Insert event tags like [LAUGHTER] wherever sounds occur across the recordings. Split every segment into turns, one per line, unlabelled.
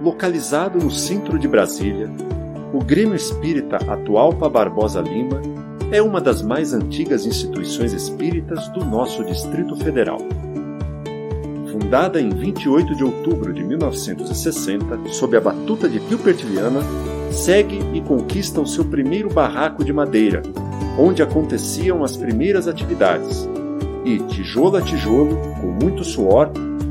localizado no centro de Brasília, o Grêmio Espírita Atualpa Barbosa Lima é uma das mais antigas instituições espíritas do nosso Distrito Federal. Fundada em 28 de outubro de 1960, sob a batuta de Pio segue e conquista o seu primeiro barraco de madeira, onde aconteciam as primeiras atividades. E, tijolo a tijolo, com muito suor,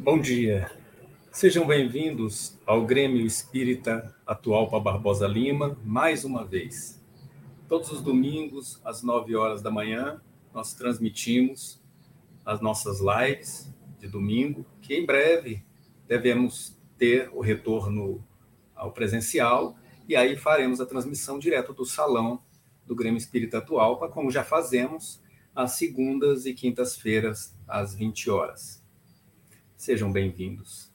Bom dia. Sejam bem-vindos ao Grêmio Espírita Atual para Barbosa Lima, mais uma vez. Todos os domingos, às 9 horas da manhã, nós transmitimos as nossas lives de domingo, que em breve devemos ter o retorno ao presencial, e aí faremos a transmissão direto do salão do Grêmio Espírita Atual, como já fazemos às segundas e quintas-feiras, às 20 horas. Sejam bem-vindos.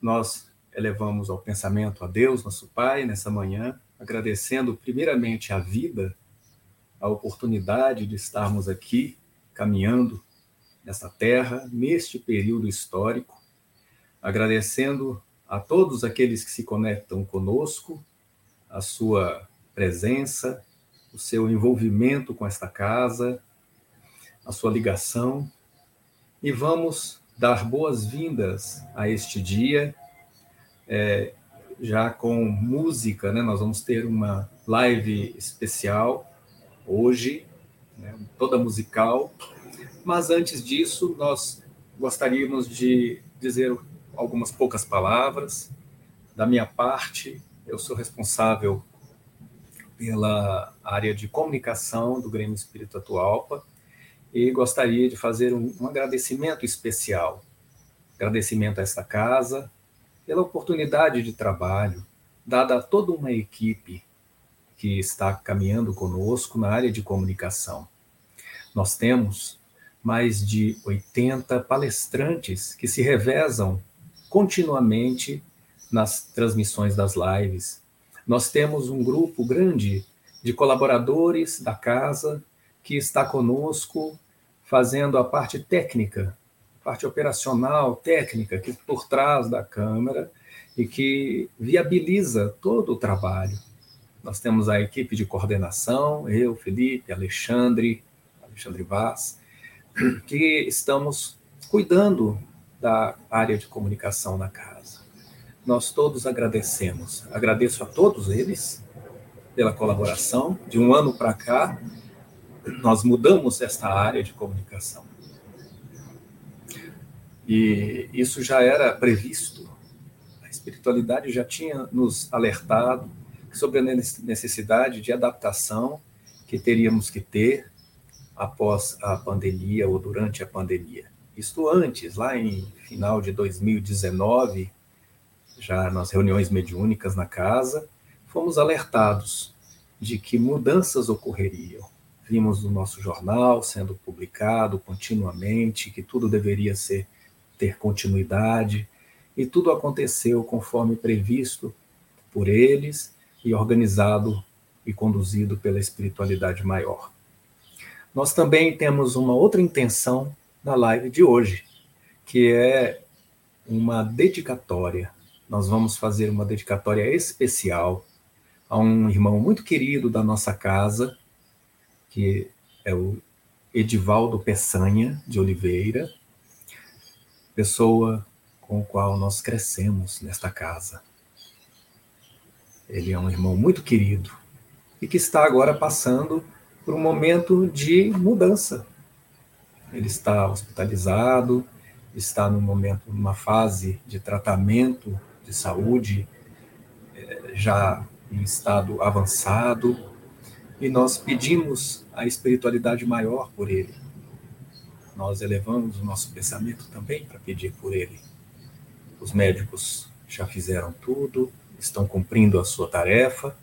Nós elevamos ao pensamento a Deus, nosso Pai, nessa manhã, agradecendo primeiramente a vida, a oportunidade de estarmos aqui caminhando nessa terra, neste período histórico, agradecendo a todos aqueles que se conectam conosco, a sua presença, o seu envolvimento com esta casa, a sua ligação, e vamos dar boas-vindas a este dia, é, já com música, né? Nós vamos ter uma live especial hoje, né? toda musical. Mas antes disso, nós gostaríamos de dizer algumas poucas palavras. Da minha parte, eu sou responsável pela área de comunicação do Grêmio Espírito Atualpa e gostaria de fazer um, um agradecimento especial. Agradecimento a esta casa pela oportunidade de trabalho dada a toda uma equipe que está caminhando conosco na área de comunicação. Nós temos mais de 80 palestrantes que se revezam continuamente nas transmissões das lives. Nós temos um grupo grande de colaboradores da casa que está conosco fazendo a parte técnica, parte operacional, técnica, que por trás da câmera e que viabiliza todo o trabalho. Nós temos a equipe de coordenação, eu, Felipe, Alexandre, Alexandre Vaz, que estamos cuidando da área de comunicação na casa. Nós todos agradecemos. Agradeço a todos eles pela colaboração. De um ano para cá, nós mudamos esta área de comunicação. E isso já era previsto. A espiritualidade já tinha nos alertado sobre a necessidade de adaptação que teríamos que ter após a pandemia ou durante a pandemia. Isto antes, lá em final de 2019, já nas reuniões mediúnicas na casa, fomos alertados de que mudanças ocorreriam vimos no nosso jornal sendo publicado continuamente, que tudo deveria ser ter continuidade, e tudo aconteceu conforme previsto por eles e organizado e conduzido pela espiritualidade maior. Nós também temos uma outra intenção na live de hoje, que é uma dedicatória. Nós vamos fazer uma dedicatória especial a um irmão muito querido da nossa casa, que é o Edivaldo Peçanha de Oliveira, pessoa com o qual nós crescemos nesta casa. Ele é um irmão muito querido e que está agora passando por um momento de mudança. Ele está hospitalizado, está num momento, numa fase de tratamento de saúde eh, já em estado avançado, e nós pedimos a espiritualidade maior por ele. Nós elevamos o nosso pensamento também para pedir por ele. Os médicos já fizeram tudo, estão cumprindo a sua tarefa,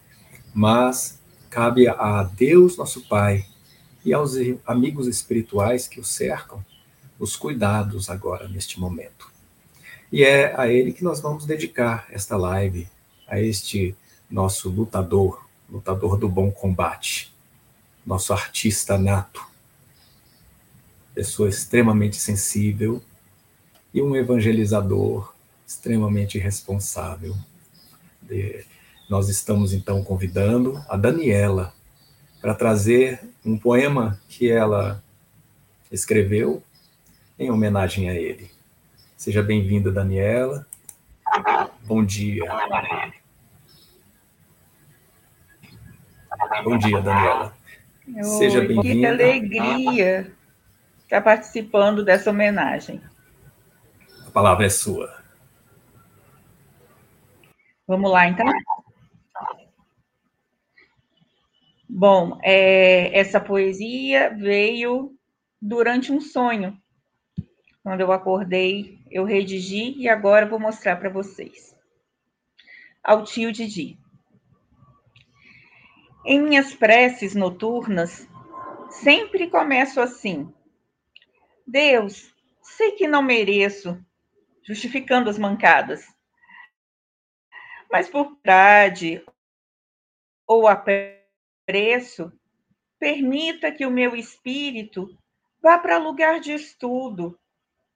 mas cabe a Deus, nosso Pai, e aos amigos espirituais que o cercam, os cuidados agora neste momento. E é a ele que nós vamos dedicar esta live, a este nosso lutador, lutador do bom combate, nosso artista nato, pessoa extremamente sensível e um evangelizador extremamente responsável. De, nós estamos então convidando a Daniela para trazer um poema que ela escreveu em homenagem a ele. Seja bem-vinda, Daniela. Bom dia. Bom dia, Daniela.
Oi, Seja bem-vinda. Que alegria estar participando dessa homenagem.
A palavra é sua.
Vamos lá, então. Bom, é, essa poesia veio durante um sonho. Quando eu acordei, eu redigi e agora vou mostrar para vocês. Ao tio Didi. Em minhas preces noturnas, sempre começo assim: Deus, sei que não mereço, justificando as mancadas, mas por verdade ou apreço, permita que o meu espírito vá para lugar de estudo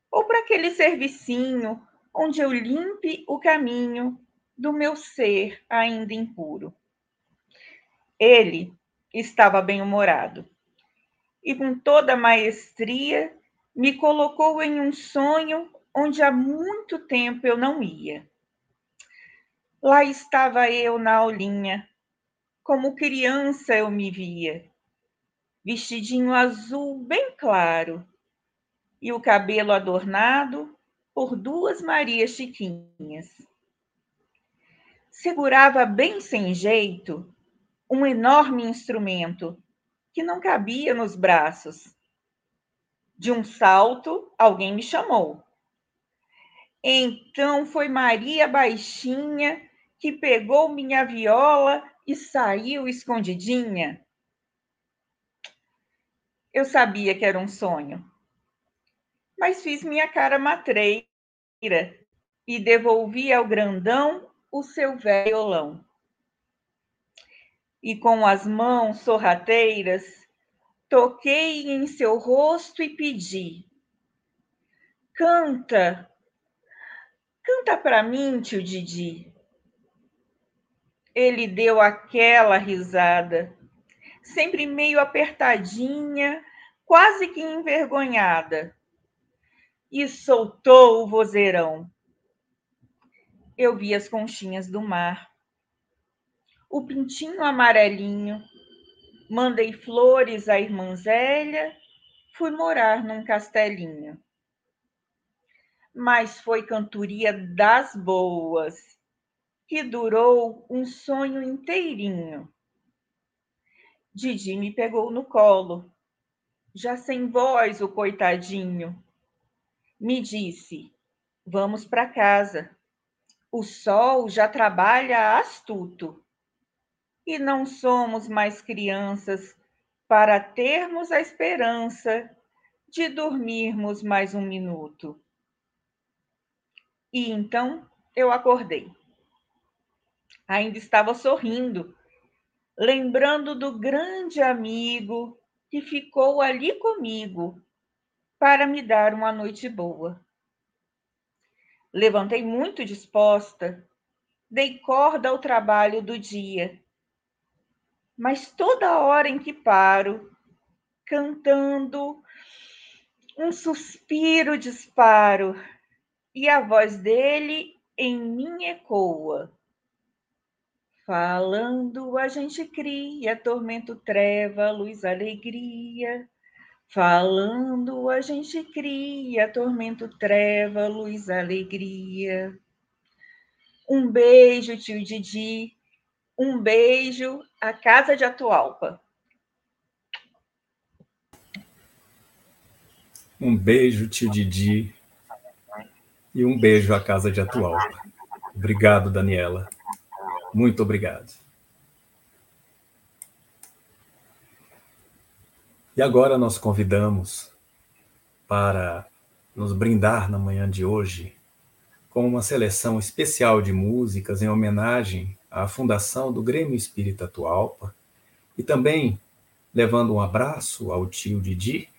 ou para aquele servicinho onde eu limpe o caminho do meu ser ainda impuro. Ele estava bem-humorado e, com toda maestria, me colocou em um sonho onde há muito tempo eu não ia. Lá estava eu na aulinha, como criança eu me via, vestidinho azul bem claro e o cabelo adornado por duas Marias Chiquinhas. Segurava bem sem jeito um enorme instrumento que não cabia nos braços. De um salto, alguém me chamou. Então foi Maria Baixinha que pegou minha viola e saiu escondidinha. Eu sabia que era um sonho, mas fiz minha cara matreira e devolvi ao grandão o seu violão e com as mãos sorrateiras toquei em seu rosto e pedi: Canta, canta para mim, tio Didi. Ele deu aquela risada, sempre meio apertadinha, quase que envergonhada, e soltou o vozeirão. Eu vi as conchinhas do mar o pintinho amarelinho. Mandei flores à irmã Zélia, fui morar num castelinho. Mas foi cantoria das boas, que durou um sonho inteirinho. Didi me pegou no colo, já sem voz o coitadinho. Me disse: Vamos para casa. O sol já trabalha astuto e não somos mais crianças para termos a esperança de dormirmos mais um minuto. E então eu acordei. Ainda estava sorrindo, lembrando do grande amigo que ficou ali comigo para me dar uma noite boa. Levantei muito disposta, dei corda ao trabalho do dia. Mas toda hora em que paro, cantando, um suspiro disparo, e a voz dele em mim ecoa. Falando a gente cria, tormento, treva, luz, alegria. Falando a gente cria, tormento, treva, luz, alegria. Um beijo, tio Didi. Um beijo, a Casa de Atualpa.
Um beijo, tio Didi. E um beijo à Casa de Atualpa. Obrigado, Daniela. Muito obrigado. E agora nós convidamos para nos brindar na manhã de hoje com uma seleção especial de músicas em homenagem à fundação do Grêmio Espírita Atualpa e também levando um abraço ao tio Didi.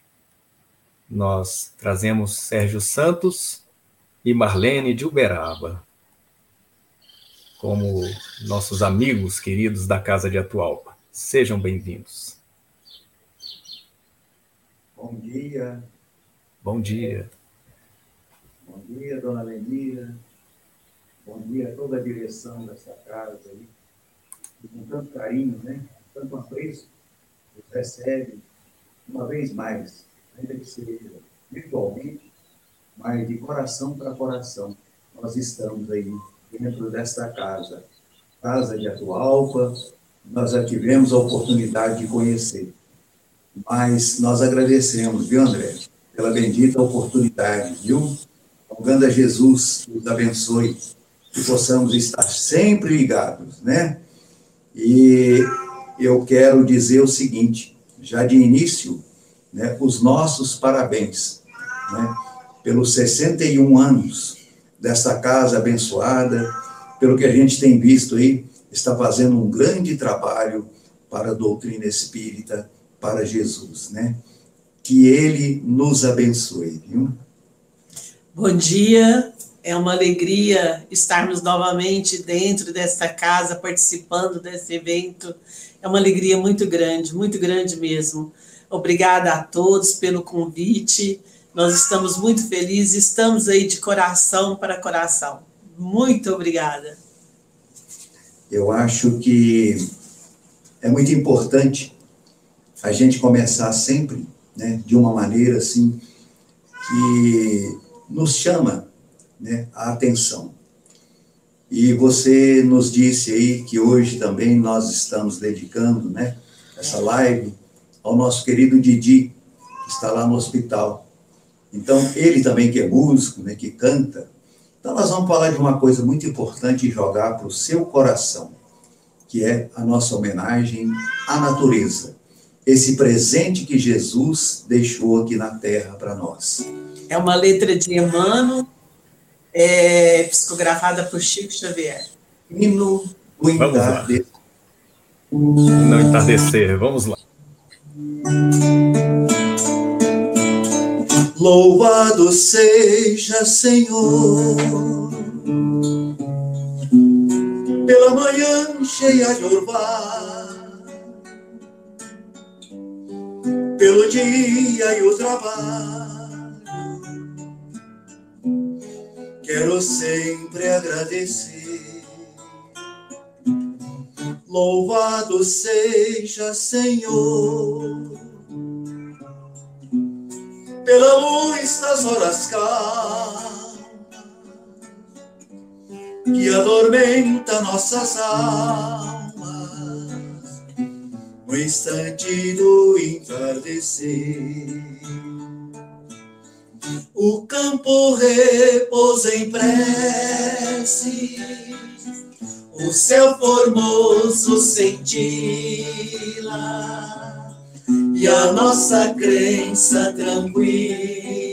Nós trazemos Sérgio Santos e Marlene de Uberaba como nossos amigos queridos da Casa de Atualpa. Sejam bem-vindos.
Bom dia.
Bom dia.
Bom dia, dona Lenira. Bom dia a toda a direção dessa casa aí. Com tanto carinho, né? Tanto apreço, nos recebe uma vez mais, ainda que seja virtualmente, mas de coração para coração. Nós estamos aí dentro desta casa, Casa de Atualpa, nós já tivemos a oportunidade de conhecer. Mas nós agradecemos, viu, André, pela bendita oportunidade, viu? Rogando a Jesus nos abençoe, que possamos estar sempre ligados, né? E eu quero dizer o seguinte, já de início, né, os nossos parabéns, né, pelos 61 anos desta casa abençoada, pelo que a gente tem visto aí, está fazendo um grande trabalho para a doutrina espírita, para Jesus, né? Que ele nos abençoe, viu?
Bom dia, é uma alegria estarmos novamente dentro desta casa, participando desse evento. É uma alegria muito grande, muito grande mesmo. Obrigada a todos pelo convite. Nós estamos muito felizes, estamos aí de coração para coração. Muito obrigada.
Eu acho que é muito importante a gente começar sempre né, de uma maneira assim que nos chama né, a atenção. E você nos disse aí que hoje também nós estamos dedicando né, essa live ao nosso querido Didi, que está lá no hospital. Então, ele também que é músico, né, que canta. Então, nós vamos falar de uma coisa muito importante e jogar para o seu coração, que é a nossa homenagem à natureza. Esse presente que Jesus deixou aqui na terra para nós.
É uma letra de Emmanuel, é, psicografada por Chico Xavier.
Hino do entardecer.
Não entardecer, vamos lá.
Louvado seja, Senhor, pela manhã cheia de orvalho, pelo dia e o trabalho. Quero sempre agradecer. Louvado seja, Senhor pela luz das horas calmas que adormenta nossas almas no instante do entardecer. O campo repousa em prece, o céu formoso cintila.
E a nossa crença tranquila.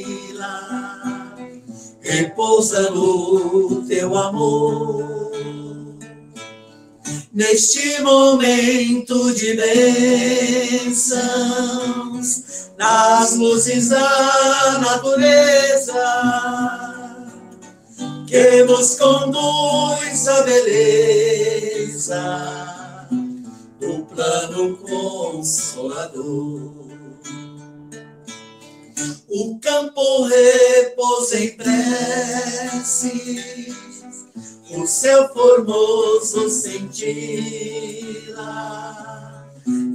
Repousa no teu amor. Neste momento de bênçãos, nas luzes da natureza, que nos conduz à beleza do plano consolador. O campo repousa em preces, o céu formoso cintila,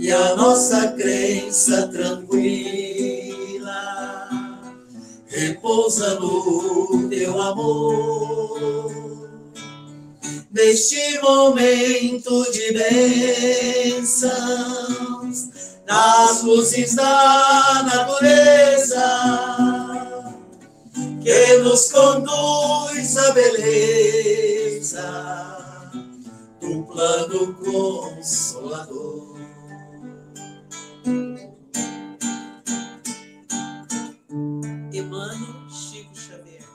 e a nossa crença tranquila repousa no teu amor. Neste momento de bênçãos, nas luzes da natureza, que nos conduz à beleza do plano consolador. Emmanuel Chico Xavier.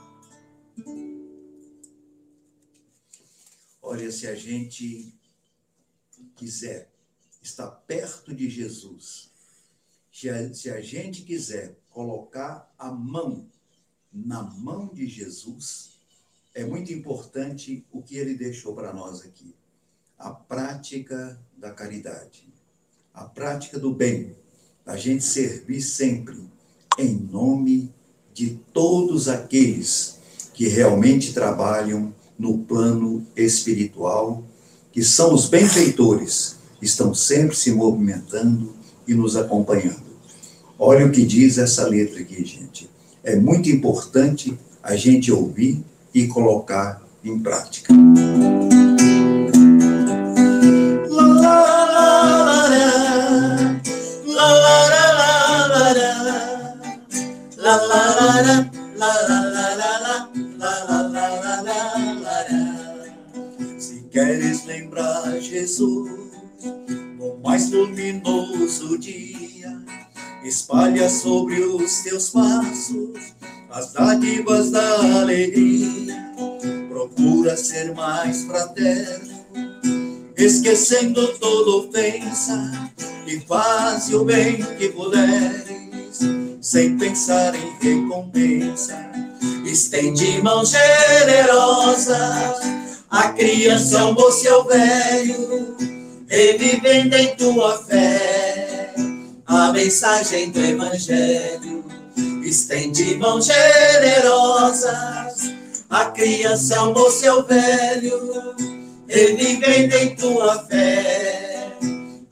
Olha, se a gente quiser está perto de Jesus. Se a gente quiser colocar a mão na mão de Jesus, é muito importante o que ele deixou para nós aqui. A prática da caridade, a prática do bem, a gente servir sempre em nome de todos aqueles que realmente trabalham no plano espiritual, que são os benfeitores estão sempre se movimentando e nos acompanhando. Olha o que diz essa letra aqui, gente. É muito importante a gente ouvir e colocar em prática. Se queres lembrar Jesus mais luminoso dia. Espalha sobre os teus passos as dádivas da alegria. Procura ser mais fraterno, esquecendo toda ofensa e faz o bem que puderes, sem pensar em recompensa. Estende mãos generosas a criança, ao moço e ao velho revivendo em tua fé a mensagem do Evangelho. Estende mãos generosas a criança, ao moço e ao velho, revivendo em tua fé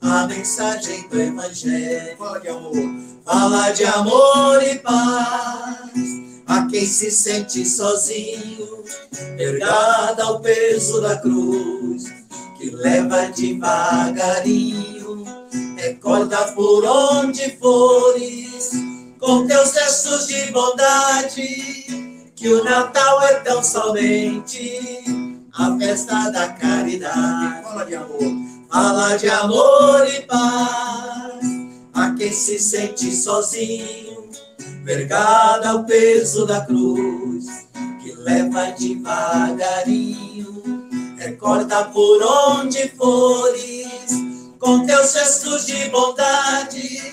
a mensagem do Evangelho. Fala de amor, fala de amor e paz a quem se sente sozinho, ergada ao peso da cruz que leva devagarinho. Recorda por onde fores, com teus gestos de bondade, que o Natal é tão somente a festa da caridade. Fala de amor, fala de amor e paz a quem se sente sozinho, vergada ao peso da cruz, que leva devagarinho Recorda por onde fores, com teus gestos de bondade,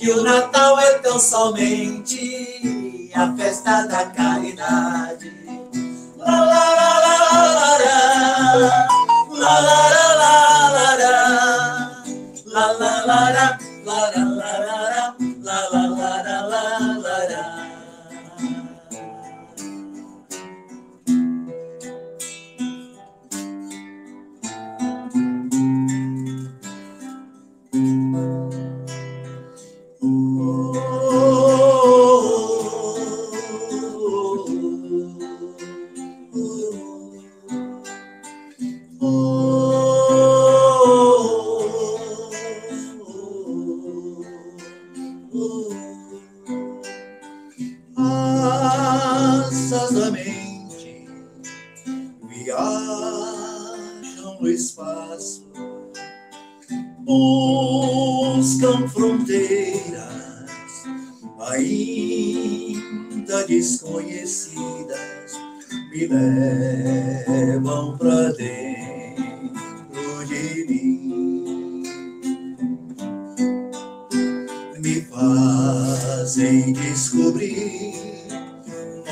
que o Natal é tão somente a festa da caridade. La la la la la la la la la la la la la la la la viajam fronteiras ainda desconhecidas, me levam para dentro de mim, me fazem descobrir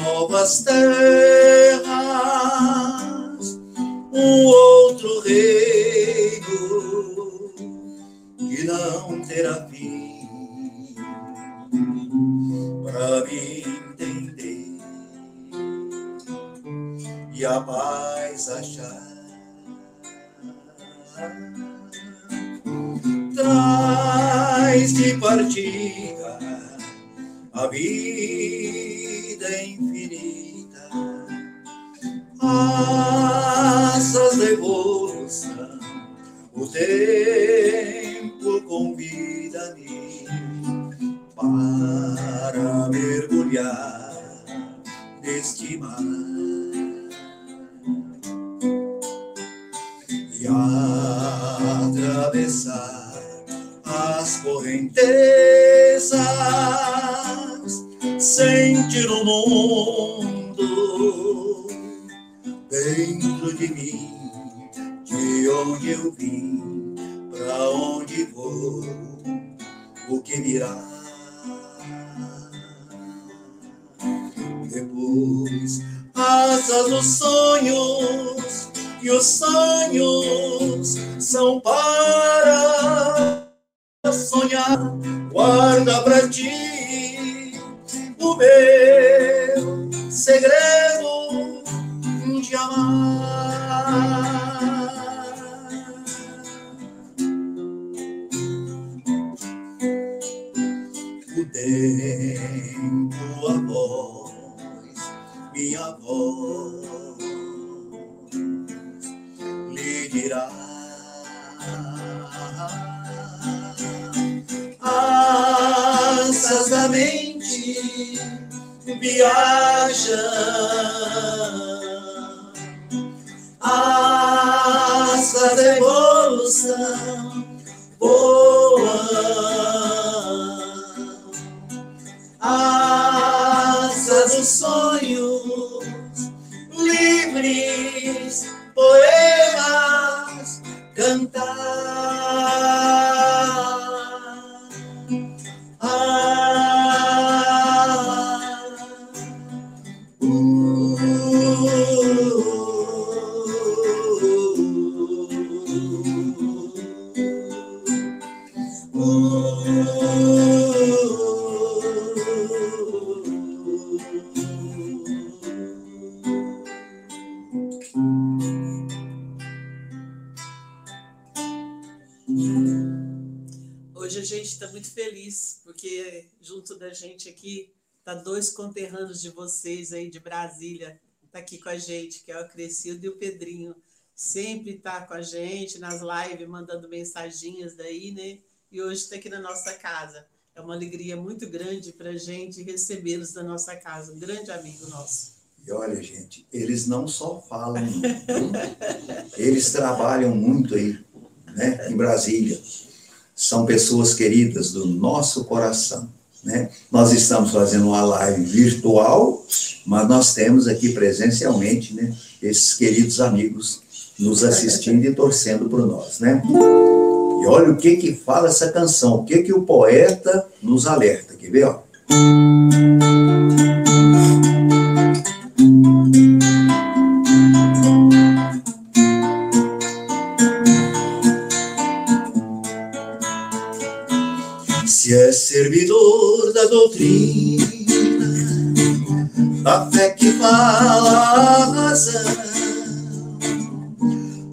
novas terras, um outro reino que não terá fim a vida infinita, asas de evolução, o tempo convida-me para mergulhar neste mar. E atravessar as correntezas, sentir o mundo dentro de mim, de onde eu vim, para onde vou, o que virá. Depois, asas dos sonhos, e os sonhos são para sonhar. Guarda pra ti da
gente aqui tá dois conterrâneos de vocês aí de Brasília, tá aqui com a gente, que é o Crescido e o Pedrinho. Sempre tá com a gente nas lives, mandando mensaginhas daí, né? E hoje está aqui na nossa casa. É uma alegria muito grande para a gente recebê-los na nossa casa. Um grande amigo nosso.
E olha, gente, eles não só falam, eles trabalham muito aí, né, em Brasília. São pessoas queridas do nosso coração, né? Nós estamos fazendo uma live virtual, mas nós temos aqui presencialmente, né, esses queridos amigos nos assistindo e torcendo por nós, né? E olha o que que fala essa canção, o que que o poeta nos alerta, quer ver, ó? Doutrina, da fé que fala a razão,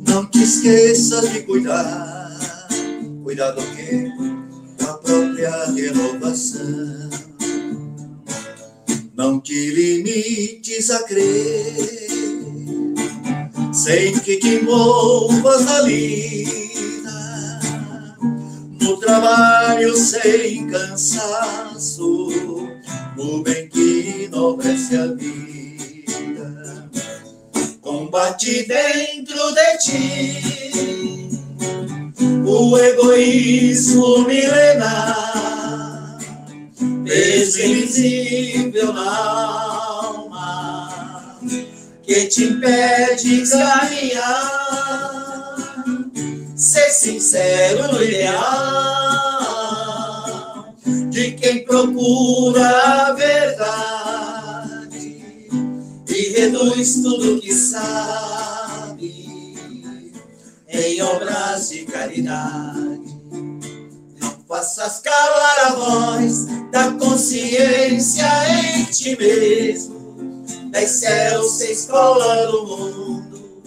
não te esqueças de cuidar, cuidar do quê? Da própria renovação. Não te limites a crer, sem que te envolvas na lida no trabalho sem cansaço, dentro de ti
Das céus se escola no mundo,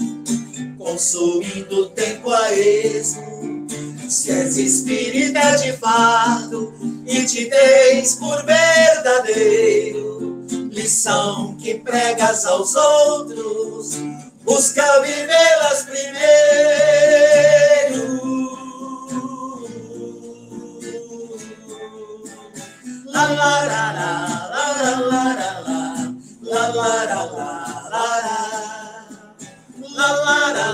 consumindo tempo a esmo. Se és espírita de fato e te tens por verdadeiro, lição que pregas aos outros busca vivê-las primeiro. La la la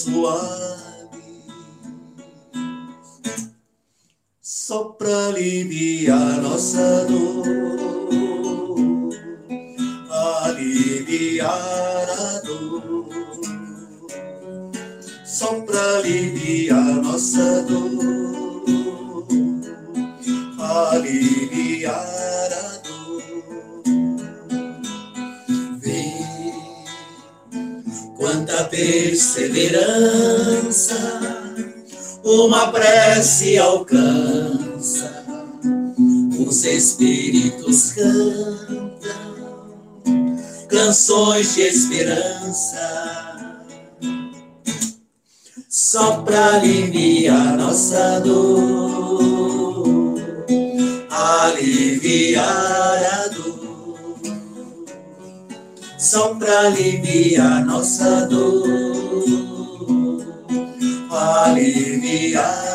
suave só para aliviar nossa dor. Se alcança, os espíritos cantam canções de esperança, só para aliviar nossa dor, aliviar a dor, só para aliviar nossa dor, aliviar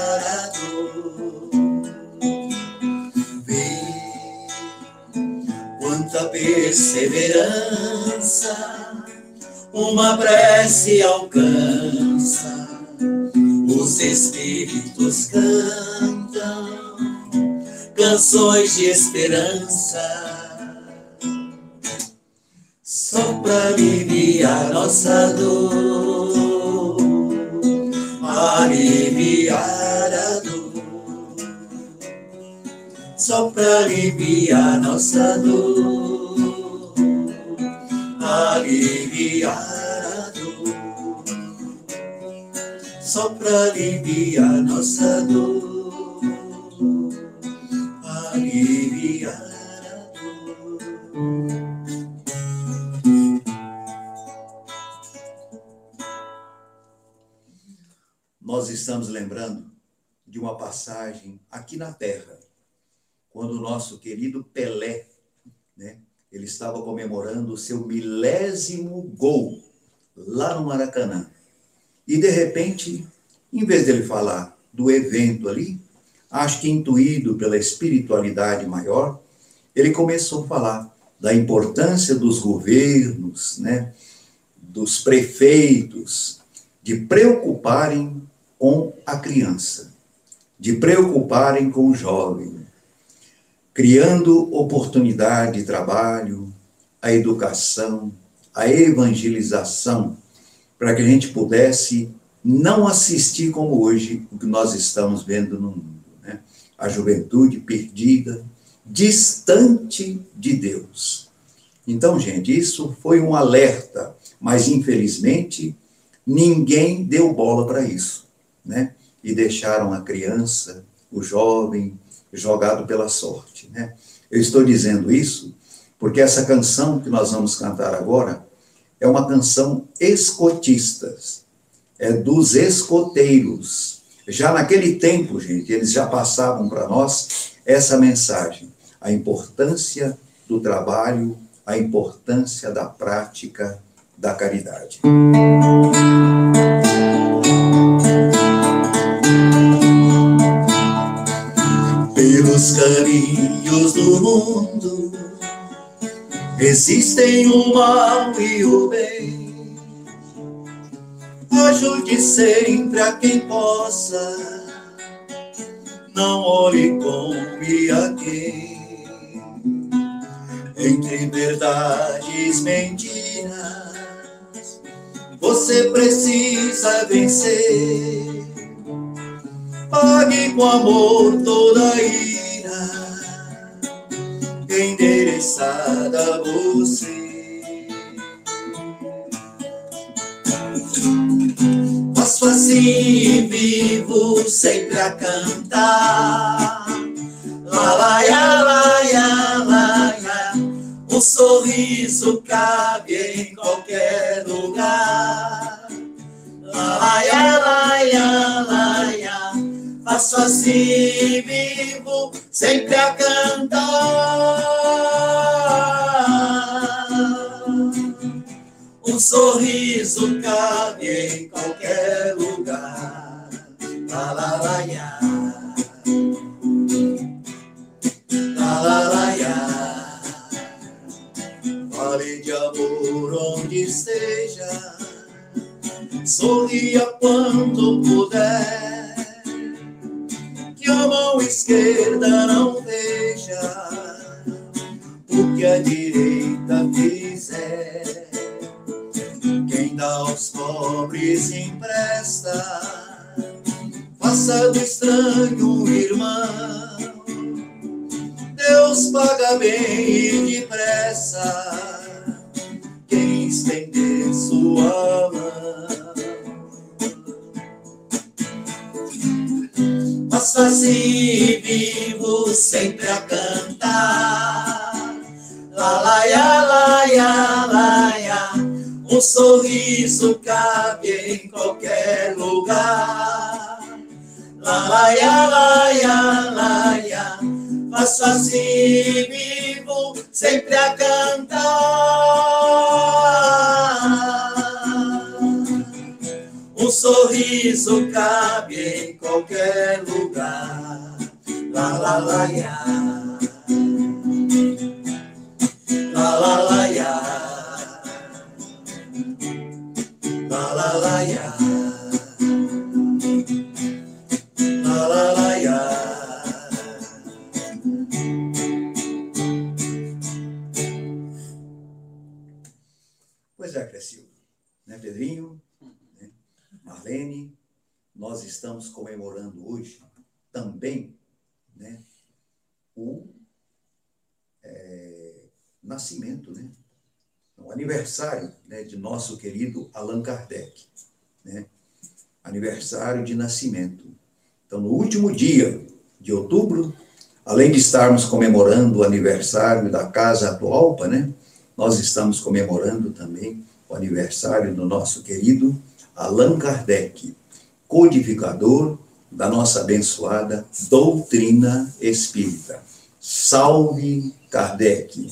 perseverança, uma prece alcança, os espíritos cantam canções de esperança, só para aliviar nossa dor, aliviar a dor. Só para aliviar nossa dor. Aliviar a dor, só para aliviar nossa dor,
estamos lembrando de uma passagem aqui na Terra, quando o nosso querido Pelé, né, ele estava comemorando o seu milésimo gol lá no Maracanã. E de repente, em vez dele falar do evento ali, acho que intuído pela espiritualidade maior, ele começou a falar da importância dos governos, né, dos prefeitos, de preocuparem com a criança, de preocuparem com o jovem, criando oportunidade de trabalho, a educação, a evangelização, para que a gente pudesse não assistir como hoje o que nós estamos vendo no mundo. Né? A juventude perdida, distante de Deus. Então, gente, isso foi um alerta, mas infelizmente ninguém deu bola para isso, né? E deixaram a criança, o jovem, jogado pela sorte, né? Eu estou dizendo isso porque essa canção que nós vamos cantar agora é uma canção escotista, é dos escoteiros. Já naquele tempo, gente, eles já passavam para nós essa mensagem, a importância do trabalho, a importância da prática da caridade.
Pelos mundo existem o mal e o bem. Ajude sempre a quem possa, não olhe com e a quem. Entre verdades, mentiras você precisa vencer. Pague com amor toda a ira endereçada a você. Passo assim vivo sempre a cantar. Lá, lá, lá, lá, lá, lá. Um sorriso cabe em qualquer lugar. Laia, laia, laia, faço assim vivo, sempre a cantar. Um sorriso cabe em qualquer lugar. La, laia. Fale de amor onde esteja, sorria quando puder, que a mão esquerda não veja o que a direita fizer. Quem dá aos pobres empresta, faça do estranho irmão. Deus paga bem e depressa quem estender sua mão. Mas assim vivo sempre a cantar. Lá, laia, laia, laia. Um sorriso cabe em qualquer lugar. Lá, laia, laia, laia faço assim vivo, sempre a cantar. Um sorriso cabe em qualquer lugar. La la la
Kardec. Né, aniversário de nascimento. Então, no último dia de outubro, além de estarmos comemorando o aniversário da Casa Atualpa, né, nós estamos comemorando também o aniversário do nosso querido Allan Kardec, codificador da nossa abençoada doutrina espírita. Salve Kardec!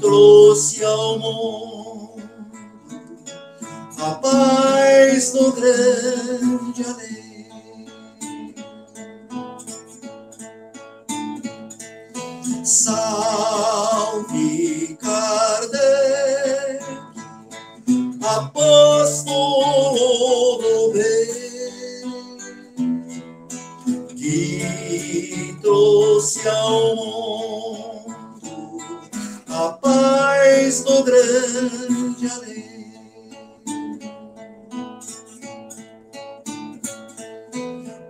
trouxe ao mundo a paz do grande além. Salve Kardec, apóstolo do bem, que trouxe ao mundo a paz do grande além.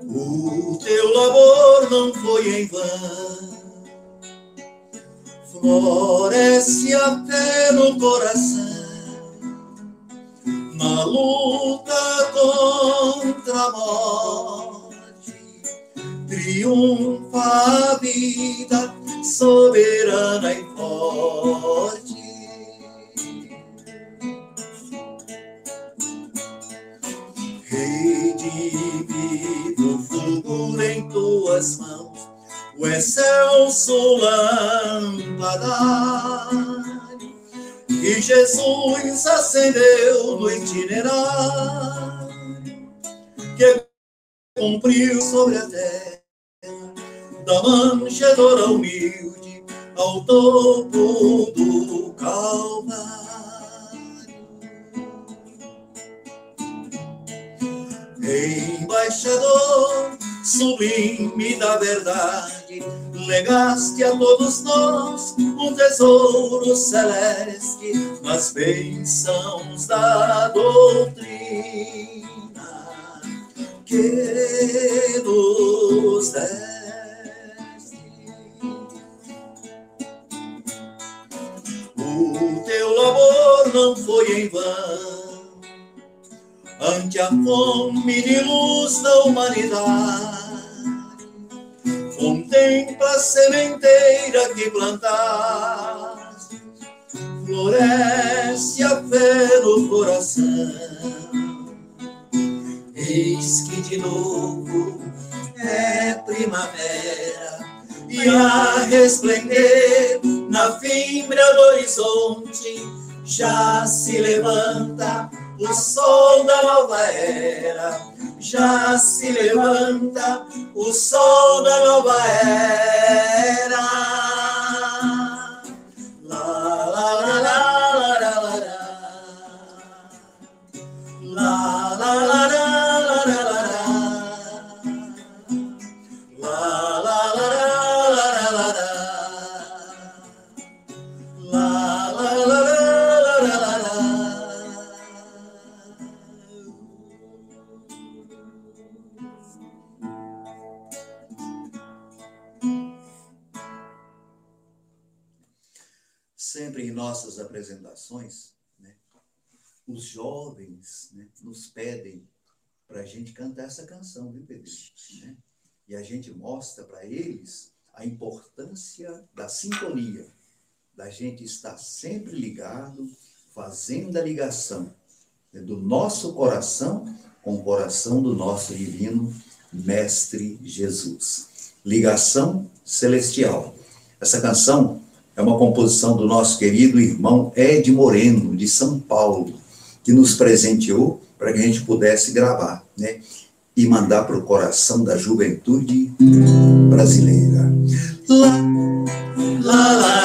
O teu labor não foi em vão, floresce a fé no coração na luta contra a morte, triunfa a vida soberana e forte. Rei divino, fulgura em tuas mãos, o excelso lâmpada que Jesus acendeu no itinerário que cumpriu sobre a terra da manchadora humilde ao topo do Calvário. Embaixador sublime da verdade, legaste a todos nós um tesouro celeste nas bênçãos da doutrina que nos deste. O teu labor não foi em vão, ante a fome de luz da humanidade Contempla a sementeira que plantaste, floresce a fé no coração. Eis que de novo é primavera e a resplender na fimbra do horizonte já se levanta o sol da nova era já se levanta o sol da nova era. La, la, la, la, la, la, la, la, la, la, la. Né, os jovens né, nos pedem para a gente cantar essa canção, viu, Pedro? Né? E a gente mostra para eles a importância da sintonia, da gente estar sempre ligado, fazendo a ligação né, do nosso coração com o coração do nosso divino Mestre Jesus. Ligação celestial. Essa canção é uma composição do nosso querido irmão Ed Moreno, de São Paulo, que nos presenteou para que a gente pudesse gravar, né? E mandar para o coração da juventude brasileira. Lá, lá, lá,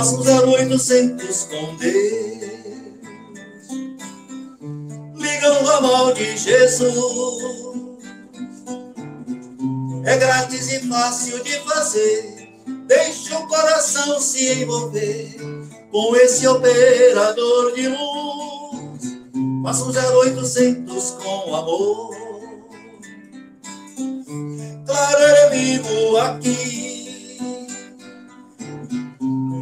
Faça um 0800 com Deus. Liga no ramal de Jesus. É grátis e fácil de fazer. Deixe o coração se envolver com esse operador de luz. Faça um 0800 com amor. Claro, é vivo aqui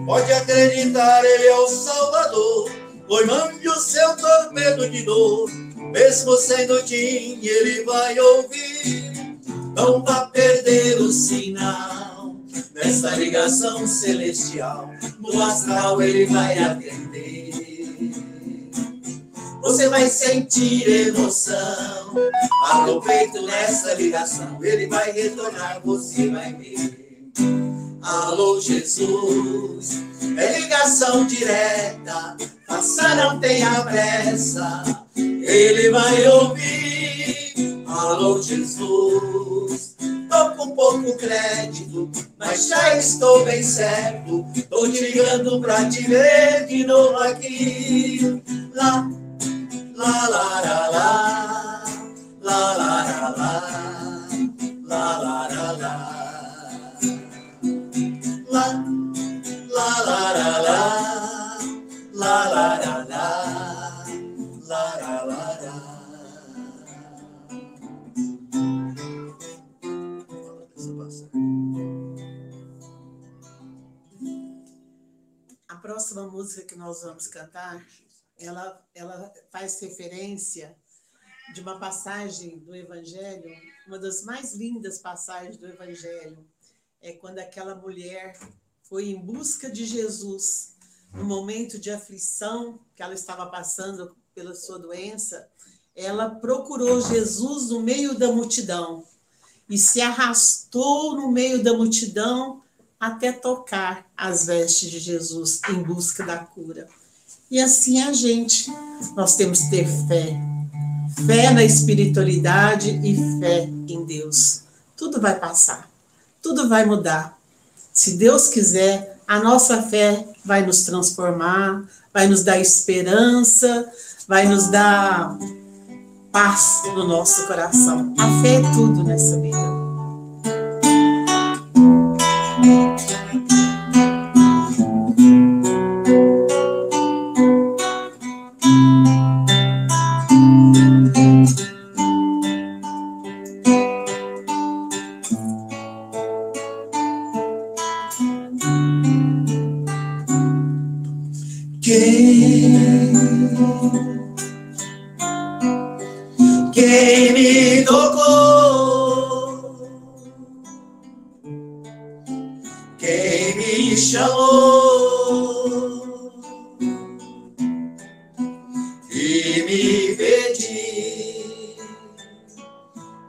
Pode acreditar, ele é o Salvador. Pois mande o seu tormento de dor. Mesmo sendo Tim, ele vai ouvir. Não vá perder o sinal. Nessa ligação celestial. No astral ele vai atender. Você vai sentir emoção. Abra o peito nessa ligação. Ele vai retornar, você vai ver. Alô, Jesus, é ligação direta, faça, não tenha pressa, ele vai ouvir. Alô, Jesus. Tô com pouco crédito, mas já estou bem certo. Tô ligando pra te ver de novo aqui. Lá, lá, lá, lá, lá, lá, lá, lá, lá, lá, lá, lá. Lá,
próxima música que nós vamos cantar, ela, ela faz referência de uma passagem do Evangelho, uma das mais lindas passagens do Evangelho, é quando aquela mulher foi em busca de Jesus no momento de aflição que ela estava passando pela sua doença, ela procurou Jesus no meio da multidão e se arrastou no meio da multidão até tocar as vestes de Jesus em busca da cura. E assim é a gente, nós temos que ter fé. Fé na espiritualidade e fé em Deus. Tudo vai passar, tudo vai mudar. Se Deus quiser, a nossa fé vai nos transformar, vai nos dar esperança, vai nos dar paz no nosso coração. A fé é tudo nessa vida.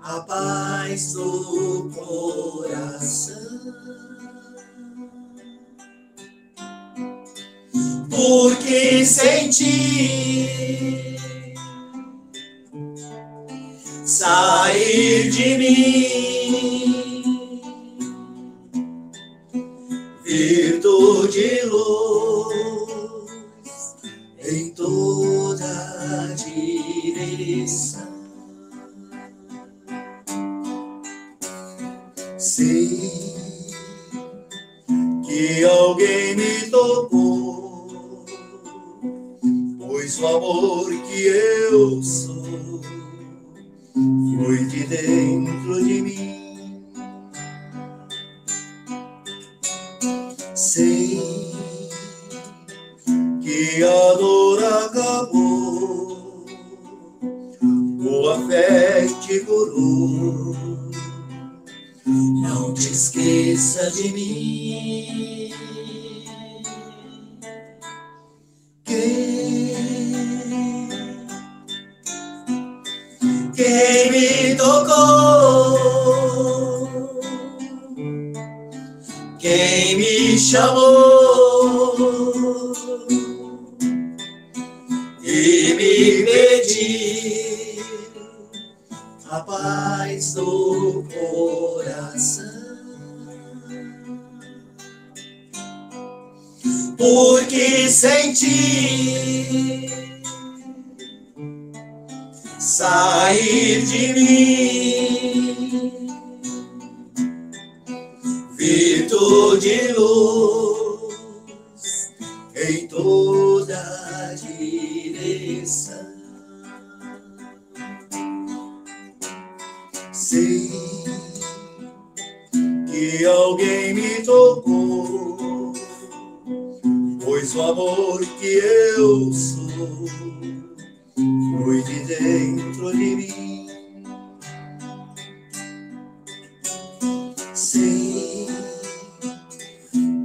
A paz do coração. porque senti sair de mim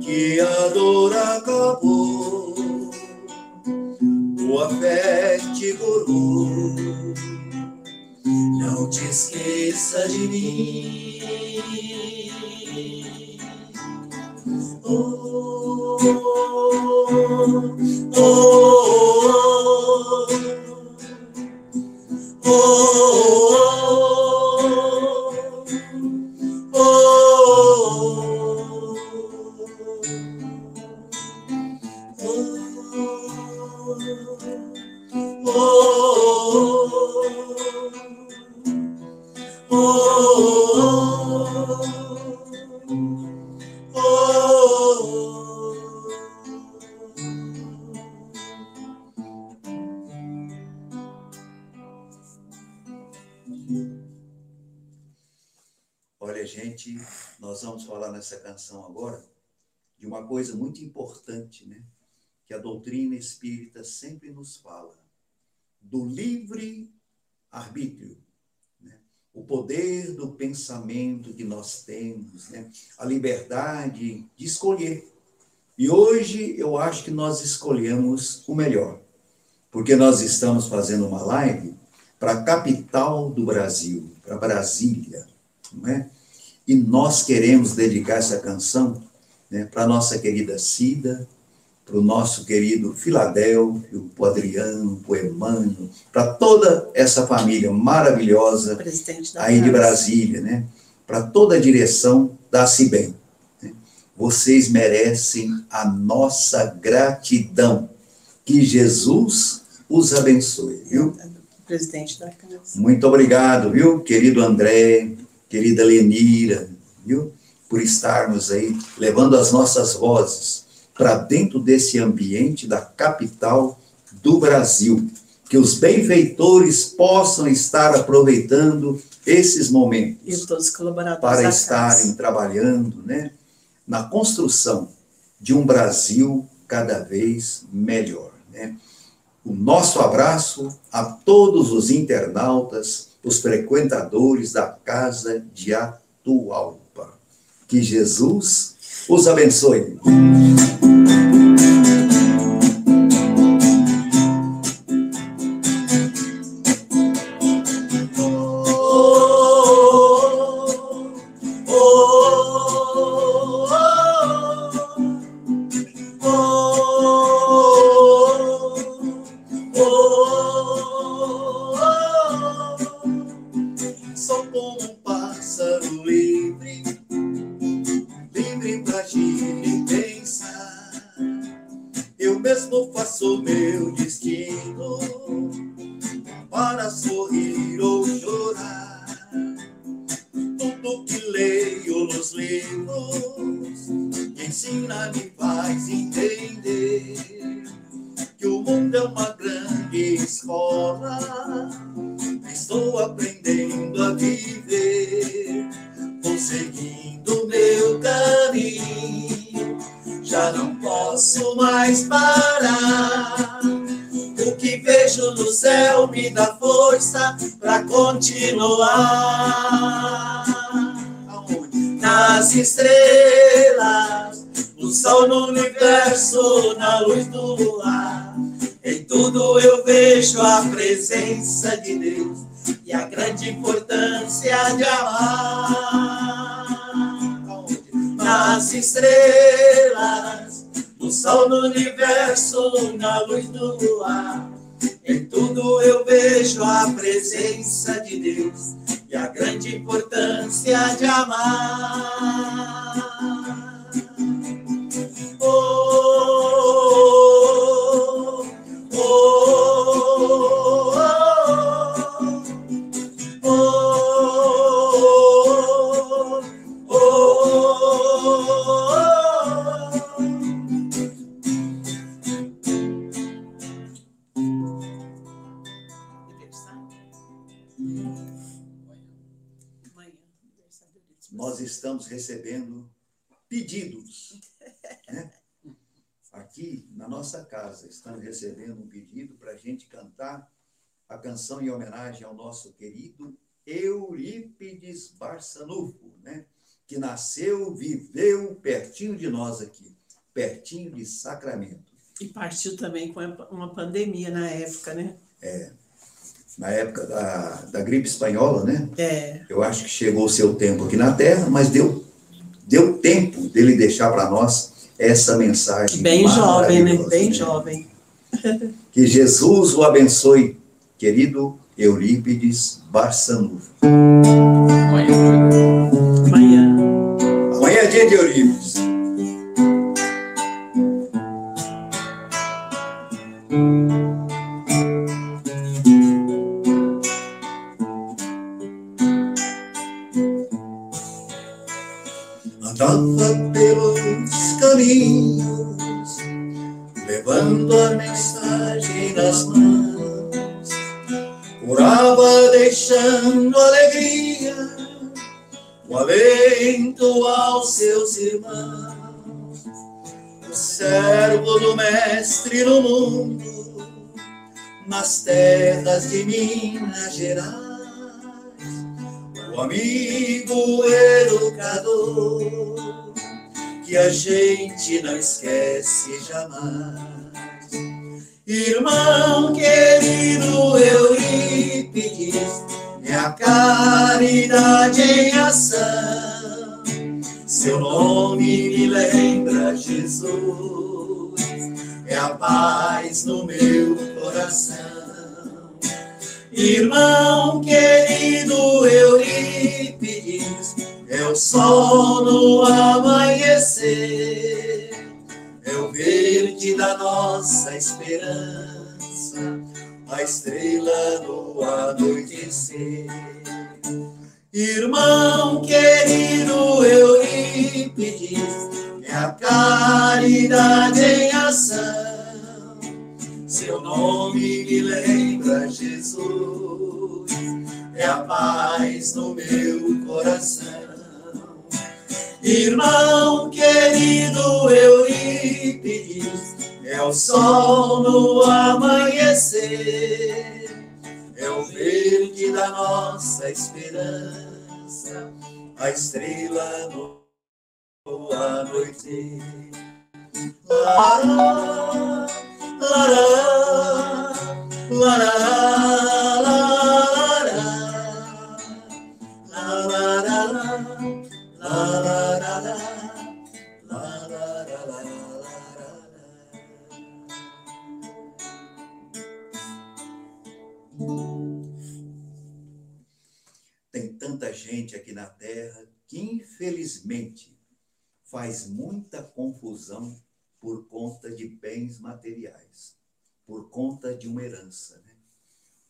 que a dor acabou, tua fé te curou. Não te esqueça de mim.
Coisa muito importante, né? Que a doutrina espírita sempre nos fala, do livre arbítrio, né? o poder do pensamento que nós temos, né? a liberdade de escolher. E hoje eu acho que nós escolhemos o melhor, porque nós estamos fazendo uma live para a capital do Brasil, para Brasília, não é? E nós queremos dedicar essa canção né, para a nossa querida Cida, para o nosso querido Filadélfio, para o Adriano, para o Emmanuel, para toda essa família maravilhosa aí de Brasília, né? para toda a direção da CIBEM. Né? Vocês merecem a nossa gratidão. Que Jesus os abençoe, viu?
Presidente da casa.
Muito obrigado, viu, querido André, querida Lenira, viu? Por estarmos aí levando as nossas vozes para dentro desse ambiente da capital do Brasil. Que os benfeitores possam estar aproveitando esses momentos. Para estarem casa. trabalhando, né? Na construção de um Brasil cada vez melhor, né? O nosso abraço a todos os internautas, os frequentadores da casa de Atualpa. Que Jesus os abençoe.
Presença de Deus e a grande importância de amar. Nas estrelas, no sol no universo, na luz do luar, em tudo eu vejo a presença de Deus e a grande importância de amar.
Estamos recebendo pedidos. Né? Aqui na nossa casa, estamos recebendo um pedido para a gente cantar a canção em homenagem ao nosso querido Eurípides Barçanufo, né? que nasceu, viveu pertinho de nós aqui, pertinho de Sacramento.
E partiu também com uma pandemia na época, né?
É na época da, da gripe espanhola, né?
É.
Eu acho que chegou o seu tempo aqui na Terra, mas deu, deu tempo dele deixar para nós essa mensagem.
Bem jovem, né? Bem né? jovem. [LAUGHS]
Que Jesus o abençoe, querido Eurípides Barçanu.
Nas terras de Minas Gerais o amigo educador que a gente não esquece jamais. Irmão querido Eurípides, é a caridade em ação. Seu nome me lembra Jesus, é a paz no meu coração. Irmão querido Eurípides, é o sol no amanhecer, é o verde da nossa esperança, a estrela no anoitecer. Irmão querido Eurípides, é a caridade em ação. Seu nome me lembra Jesus, é a paz no meu coração. Irmão querido Eurípides, é o sol no amanhecer, é o verde da nossa esperança, a estrela no anoitecer. Ah, tem tanta gente aqui na Terra que, infelizmente, faz muita confusão por conta de bens materiais, por conta de uma herança. Né?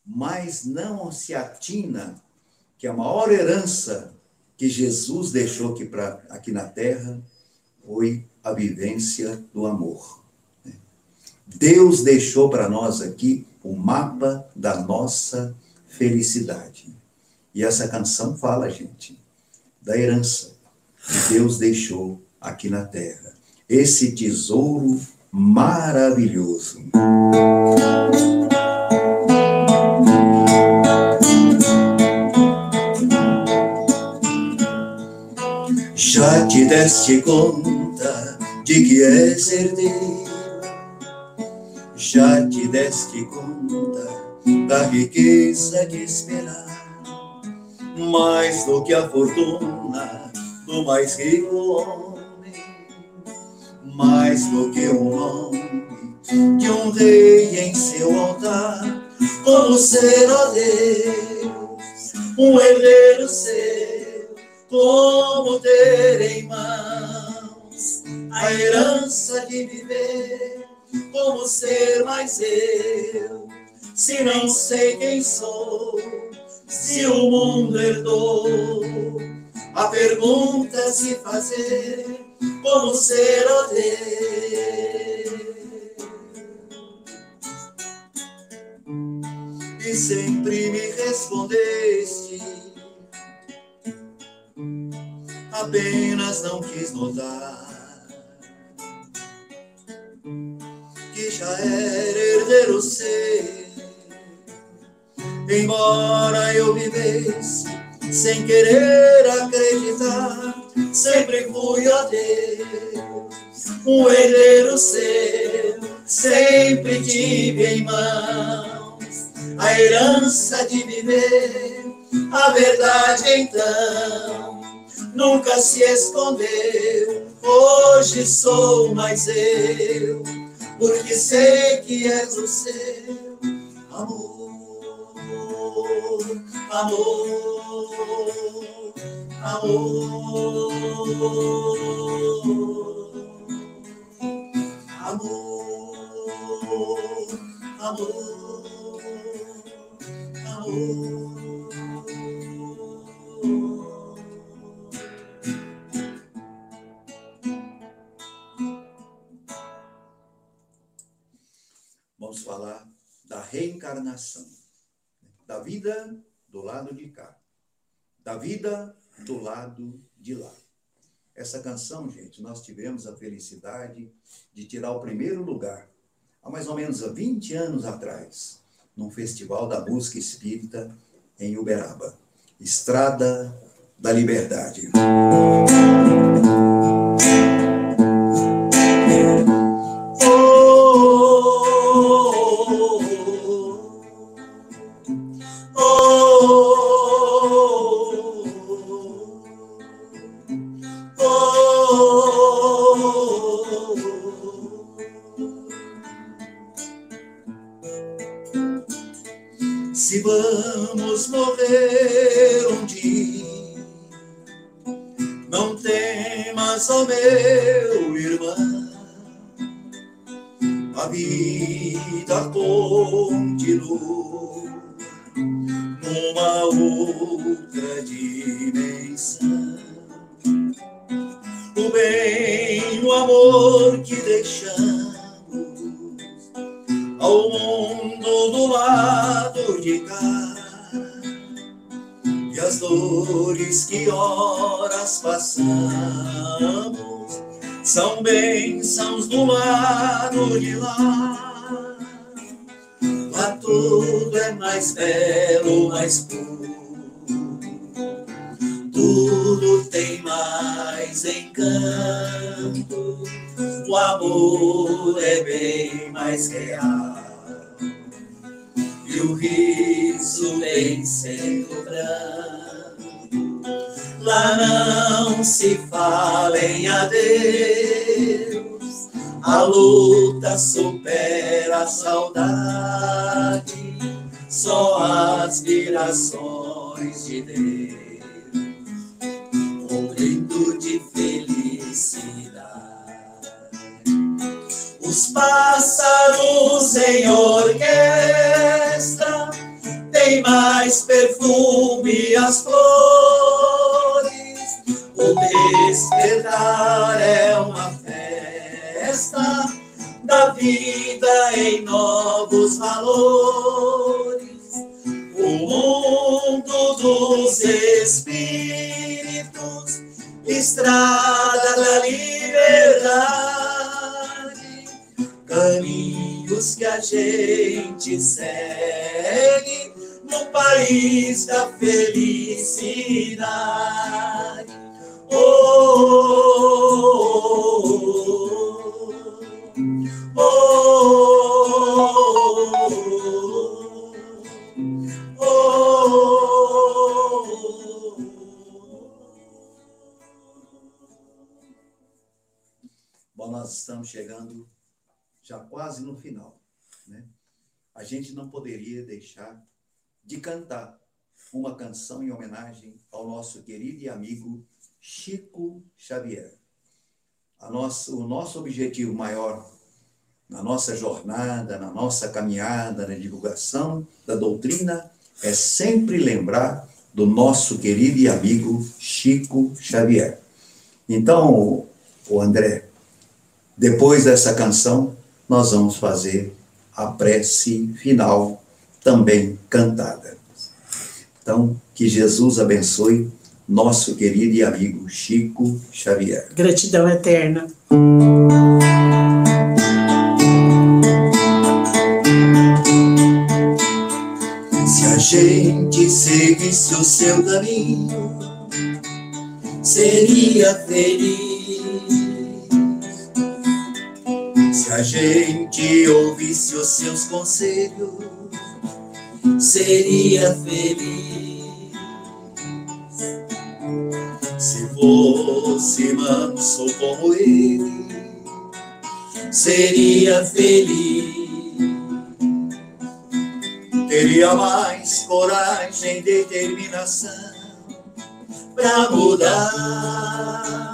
Mas não se atina que a maior herança que Jesus deixou aqui, pra, aqui na terra foi a vivência do amor. Né? Deus deixou para nós aqui o mapa da nossa felicidade. E essa canção fala, gente, da herança que Deus deixou aqui na terra. Esse tesouro maravilhoso. Já te deste conta de que és herdeiro, já te deste conta da riqueza de esperar, mais do que a fortuna do mais rico mais do que o nome de um rei em seu altar, como ser, ó Deus, um herdeiro seu, como ter em mãos a herança de viver, como ser mais eu, se não sei quem sou, se o mundo herdou, a pergunta se fazer como ser o Deus. E sempre me respondeste, apenas não quis notar que já era herdeiro ser, embora eu vivesse sem querer acreditar sempre fui, ó Deus, um herdeiro seu, sempre tive em mãos a herança de viver, a verdade então nunca se escondeu. Hoje sou mais eu, porque sei que és o seu amor, amor amor, amor, amor, amor.
Vamos falar da reencarnação, né? da vida do lado de cá, da vida do lado de lá. Essa canção, gente, nós tivemos a felicidade de tirar o primeiro lugar, há mais ou menos 20 anos atrás, num festival da música espírita em Uberaba. Estrada da Liberdade. a vida
continua numa outra
dimensão.
O bem, o amor que deixamos ao mundo do lado de cá.
E
as dores que horas passamos são bênçãos do lado de lá. Lá tudo é mais belo, mais puro. Tudo tem mais encanto. O amor é bem mais real. E o riso vem sendo branco aspirações de Deus, um grito de felicidade. Os pássaros em orquestra têm mais perfume as flores. O despertar é uma festa da vida em novos valores mundo dos espíritos, estrada da liberdade, caminhos que a gente segue no país da felicidade.
Bom, nós estamos chegando já quase no final, né? A gente não poderia deixar de cantar uma canção em homenagem ao nosso querido e amigo Chico Xavier. A nosso, o nosso objetivo maior na nossa jornada, na nossa caminhada, na divulgação da doutrina é sempre lembrar do nosso querido e amigo Chico Xavier. Então, o André, depois dessa canção, nós vamos fazer a prece final, também cantada. Então, que Jesus abençoe nosso querido e amigo Chico Xavier.
Gratidão eterna.
gente seguisse o seu caminho, seria feliz. Se a gente ouvisse os seus conselhos, seria feliz. Se fosse manso como ele, seria feliz teria mais coragem, determinação para mudar.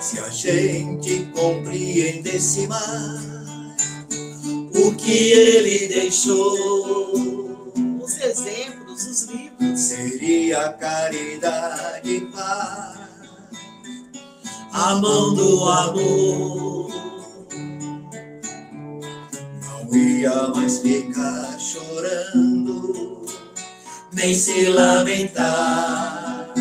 Se a gente compreendesse mais o que ele deixou,
os exemplos, os livros,
seria caridade e paz, a mão do amor ia mais ficar chorando, nem se lamentar.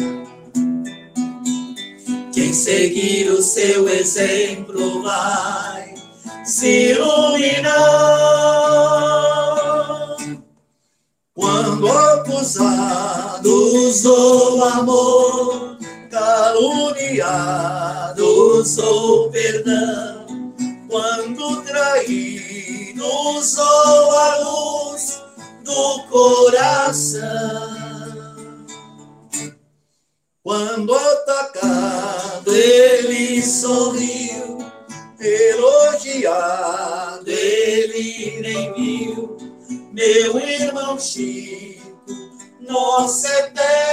Quem seguir o seu exemplo vai se iluminar. Quando acusados do amor, caluniados ou perdão, quando traídos ou a luz do coração. Quando atacado ele sorriu, elogiado ele nem viu, meu irmão Chico, nossa eterna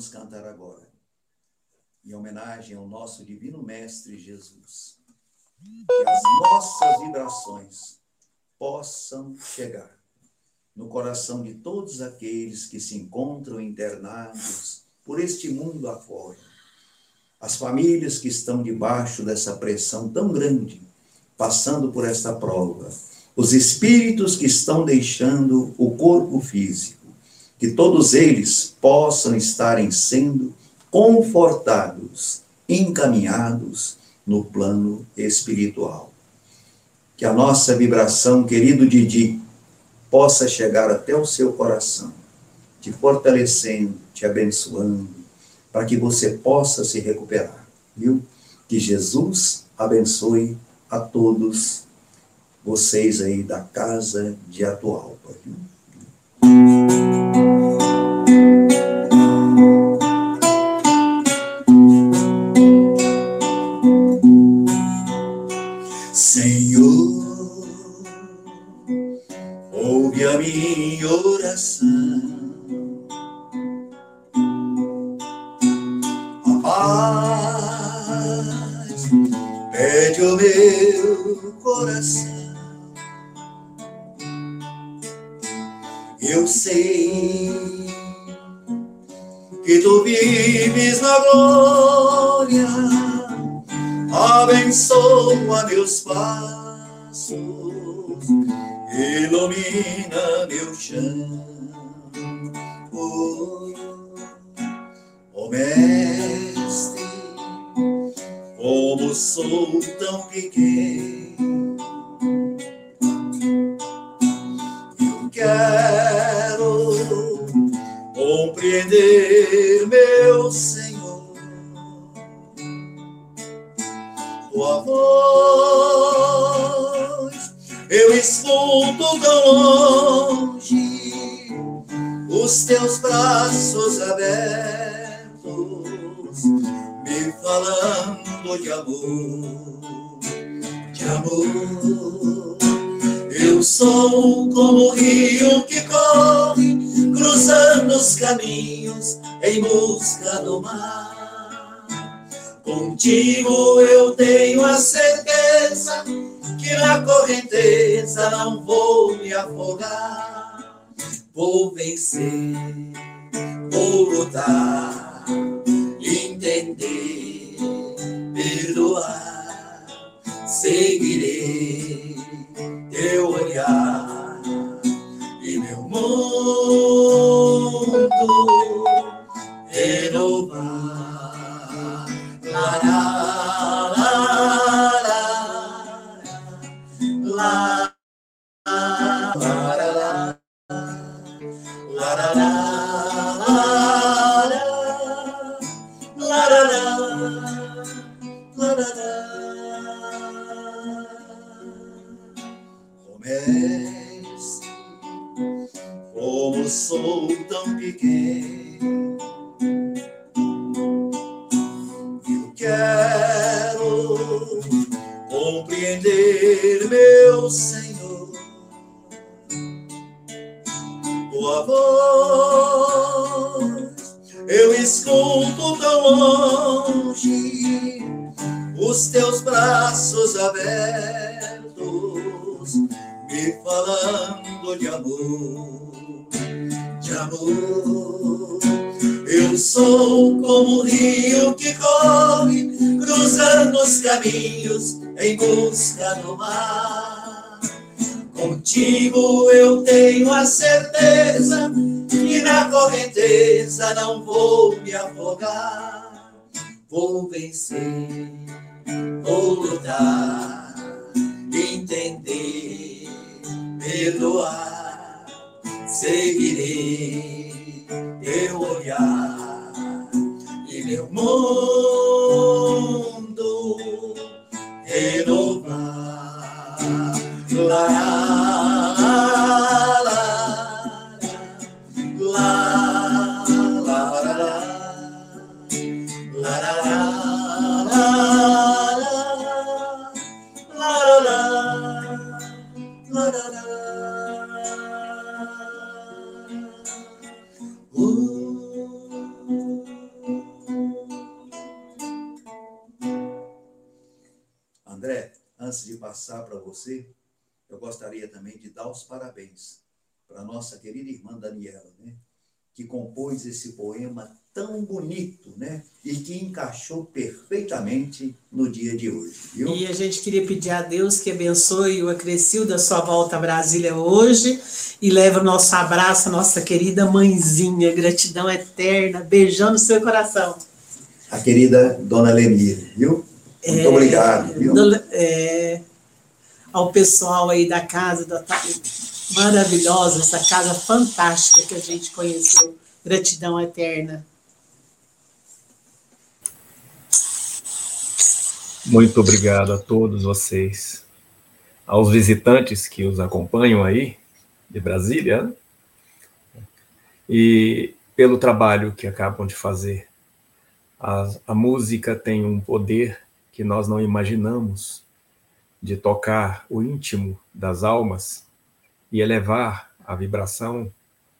vamos cantar agora, em homenagem ao nosso Divino Mestre Jesus, que as nossas vibrações possam chegar no coração de todos aqueles que se encontram internados por este mundo afora. As famílias que estão debaixo dessa pressão tão grande, passando por esta prova. Os espíritos que estão deixando o corpo físico. Que todos eles possam estarem sendo confortados, encaminhados no plano espiritual. Que a nossa vibração, querido Didi, possa chegar até o seu coração, te fortalecendo, te abençoando, para que você possa se recuperar, viu? Que Jesus abençoe a todos vocês aí da casa de Atualpa, viu?
Abençoa meus passos, ilumina meu chão. Oh, oh mestre, como sou tão pequeno, eu quero compreender meu Senhor tua voz. Eu escuto tão longe os teus braços abertos, me falando de amor, de amor. Eu sou como o rio que corre, cruzando os caminhos em busca do mar. Contigo eu tenho a certeza que na correnteza não vou me afogar. Vou vencer, vou lutar, entender, perdoar. Seguirei teu olhar e meu mundo renovar. Como sou tão pequeno. Eu quero compreender, meu Senhor, o amor. Eu escuto tão longe os teus braços abertos me falando de amor amor. Eu sou como o rio que corre, cruzando os caminhos em busca do mar. Contigo eu tenho a certeza que na correnteza não vou me afogar. Vou vencer, vou lutar, entender, perdoar, seguirei teu olhar e meu mundo renovar.
Antes de passar para você, eu gostaria também de dar os parabéns para a nossa querida irmã Daniela, né? que compôs esse poema tão bonito, né? E que encaixou perfeitamente no dia de hoje, viu?
E a gente queria pedir a Deus que abençoe o Acrescil da sua volta a Brasília hoje e leva o nosso abraço à nossa querida mãezinha. Gratidão eterna. Beijão no seu coração.
A querida Dona Lenir, viu? Muito
É,
obrigado, viu?
do- é, ao pessoal aí da casa, da, maravilhosa, essa casa fantástica que a gente conheceu. Gratidão eterna.
Muito obrigado a todos vocês, aos visitantes que os acompanham aí, de Brasília, né? e pelo trabalho que acabam de fazer. A, a música tem um poder que nós não imaginamos de tocar o íntimo das almas e elevar a vibração,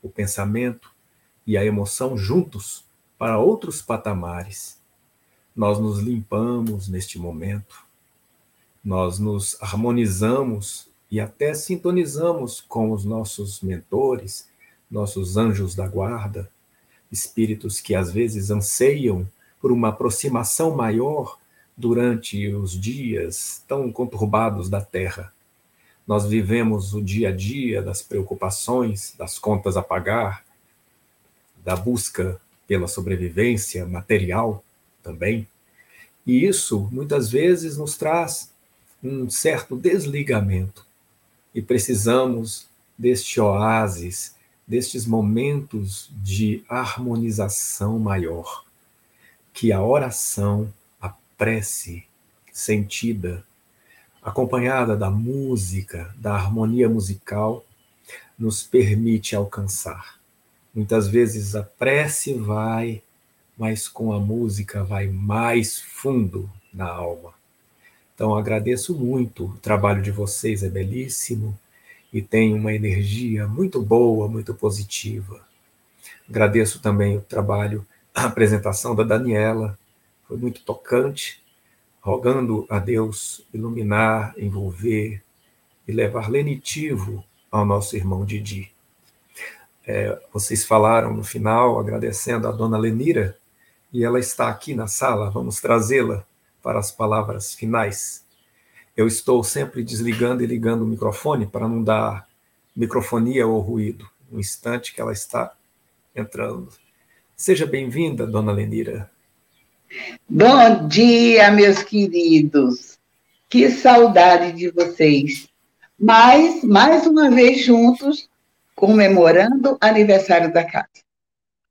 o pensamento e a emoção juntos para outros patamares. Nós nos limpamos neste momento, nós nos harmonizamos e até sintonizamos com os nossos mentores, nossos anjos da guarda, espíritos que às vezes anseiam por uma aproximação maior durante os dias tão conturbados da Terra. Nós vivemos o dia a dia das preocupações, das contas a pagar, da busca pela sobrevivência material também. E isso muitas vezes nos traz um certo desligamento. E precisamos deste oásis, destes momentos de harmonização maior, que a oração, prece sentida, acompanhada da música, da harmonia musical, nos permite alcançar. Muitas vezes a prece vai mas com a música vai mais fundo na alma. Então agradeço muito, o trabalho de vocês é belíssimo e tem uma energia muito boa, muito positiva. Agradeço também o trabalho, a apresentação da Daniela, foi muito tocante, rogando a Deus iluminar, envolver e levar lenitivo ao nosso irmão Didi. É, vocês falaram no final, agradecendo a dona Lenira, e ela está aqui na sala, vamos trazê-la para as palavras finais. Eu estou sempre desligando e ligando o microfone para não dar microfonia ou ruído. No instante que ela está entrando. Seja bem-vinda, dona Lenira.
Bom dia, meus queridos. Que saudade de vocês. Mas, mais uma vez juntos, comemorando o aniversário da casa.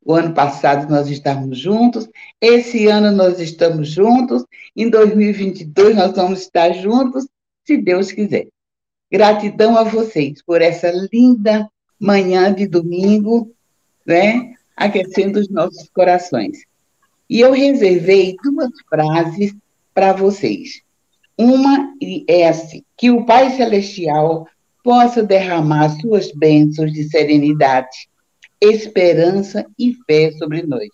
O ano passado nós estávamos juntos, esse ano nós estamos juntos, em 2022 nós vamos estar juntos, se Deus quiser. Gratidão a vocês por essa linda manhã de domingo, né, aquecendo os nossos corações. E eu reservei duas frases para vocês. Uma é assim: que o Pai Celestial possa derramar suas bênçãos de serenidade esperança e fé sobre nós,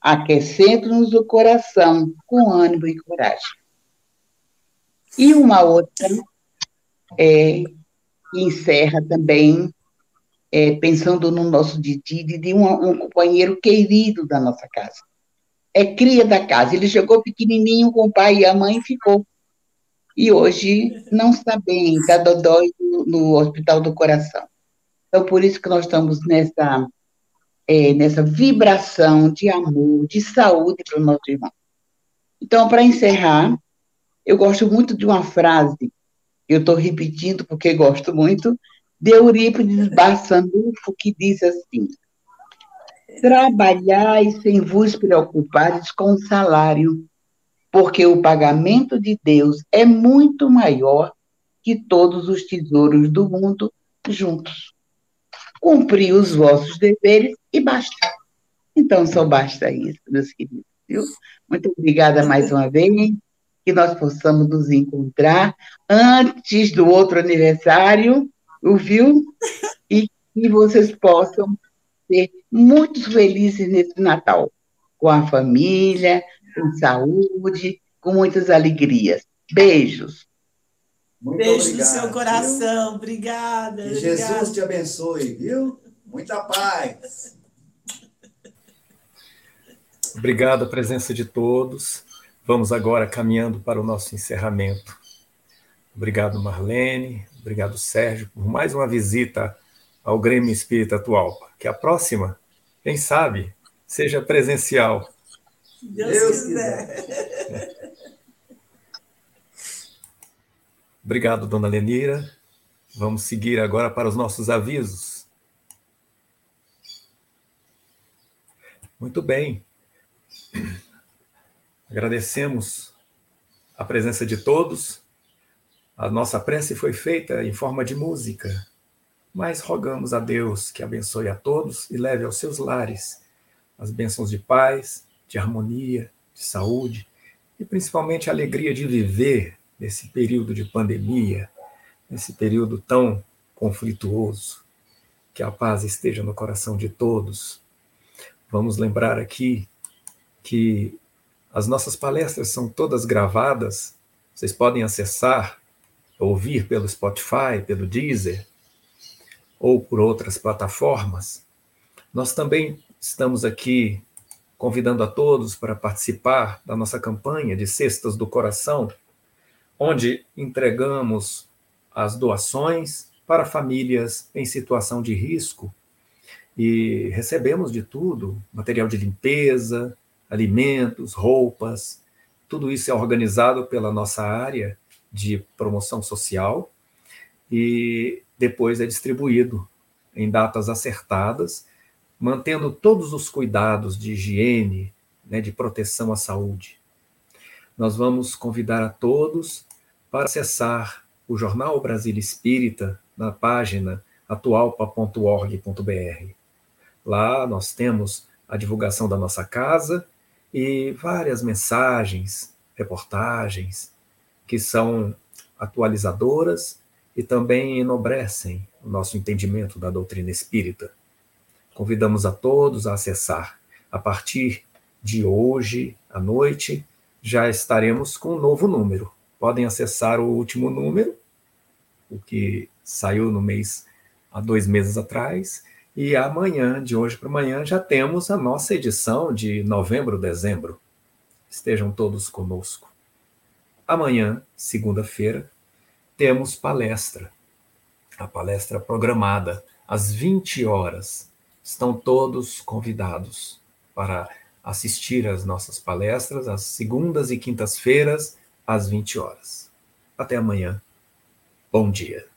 aquecendo-nos o coração com ânimo e coragem. E uma outra é, encerra também, é, pensando no nosso Didi, de um, um companheiro querido da nossa casa. É cria da casa. Ele chegou pequenininho com o pai e a mãe ficou. E hoje não está bem, está dodói no, no Hospital do Coração. Então, por isso que nós estamos nessa, é, nessa vibração de amor, de saúde para o nosso irmão. Então, para encerrar, eu gosto muito de uma frase, eu estou repetindo porque gosto muito, de Eurípides Barçanufo, que diz assim: Trabalhai sem vos preocupares com o salário, porque o pagamento de Deus é muito maior que todos os tesouros do mundo juntos cumprir os vossos deveres e basta. Então, só basta isso, meus queridos. Viu? Muito obrigada mais uma vez, que nós possamos nos encontrar antes do outro aniversário, viu? E que vocês possam ser muito felizes nesse Natal, com a família, com saúde, com muitas alegrias. Beijos.
Muito Beijo obrigado, no seu coração. Viu? Obrigada.
Que Jesus te abençoe, viu? Muita paz.
Obrigado a presença de todos. Vamos agora caminhando para o nosso encerramento. Obrigado, Marlene. Obrigado, Sérgio, por mais uma visita ao Grêmio Espírita Atual. Que a próxima, quem sabe, seja presencial.
Deus, Deus quiser. quiser. [LAUGHS]
Obrigado, dona Lenira. Vamos seguir agora para os nossos avisos. Muito bem. [CLEARS THROAT] Agradecemos a presença de todos. A nossa prece foi feita em forma de música, mas rogamos a Deus que abençoe a todos e leve aos seus lares as bênçãos de paz, de harmonia, de saúde e principalmente a alegria de viver nesse período de pandemia, nesse período tão conflituoso. Que a paz esteja no coração de todos. Vamos lembrar aqui que as nossas palestras são todas gravadas. Vocês podem acessar, ouvir pelo Spotify, pelo Deezer ou por outras plataformas. Nós também estamos aqui convidando a todos para participar da nossa campanha de Cestas do Coração, onde entregamos as doações para famílias em situação de risco e recebemos de tudo: material de limpeza, alimentos, roupas. Tudo isso é organizado pela nossa área de promoção social e depois é distribuído em datas acertadas, mantendo todos os cuidados de higiene, né, de proteção à saúde. Nós vamos convidar a todos para acessar o Jornal Brasil Espírita na página atualpa.org.br. Lá nós temos a divulgação da nossa casa e várias mensagens, reportagens que são atualizadoras e também enobrecem o nosso entendimento da doutrina espírita. Convidamos a todos a acessar. A partir de hoje à noite, já estaremos com um novo número podem acessar o último número, o que saiu no mês há dois meses atrás, e amanhã, de hoje para amanhã, já temos a nossa edição de novembro, dezembro. Estejam todos conosco. Amanhã, segunda-feira, temos palestra. A palestra programada às 20 horas. Estão todos convidados para assistir às nossas palestras às segundas e quintas-feiras às 20 horas. Até amanhã. Bom dia.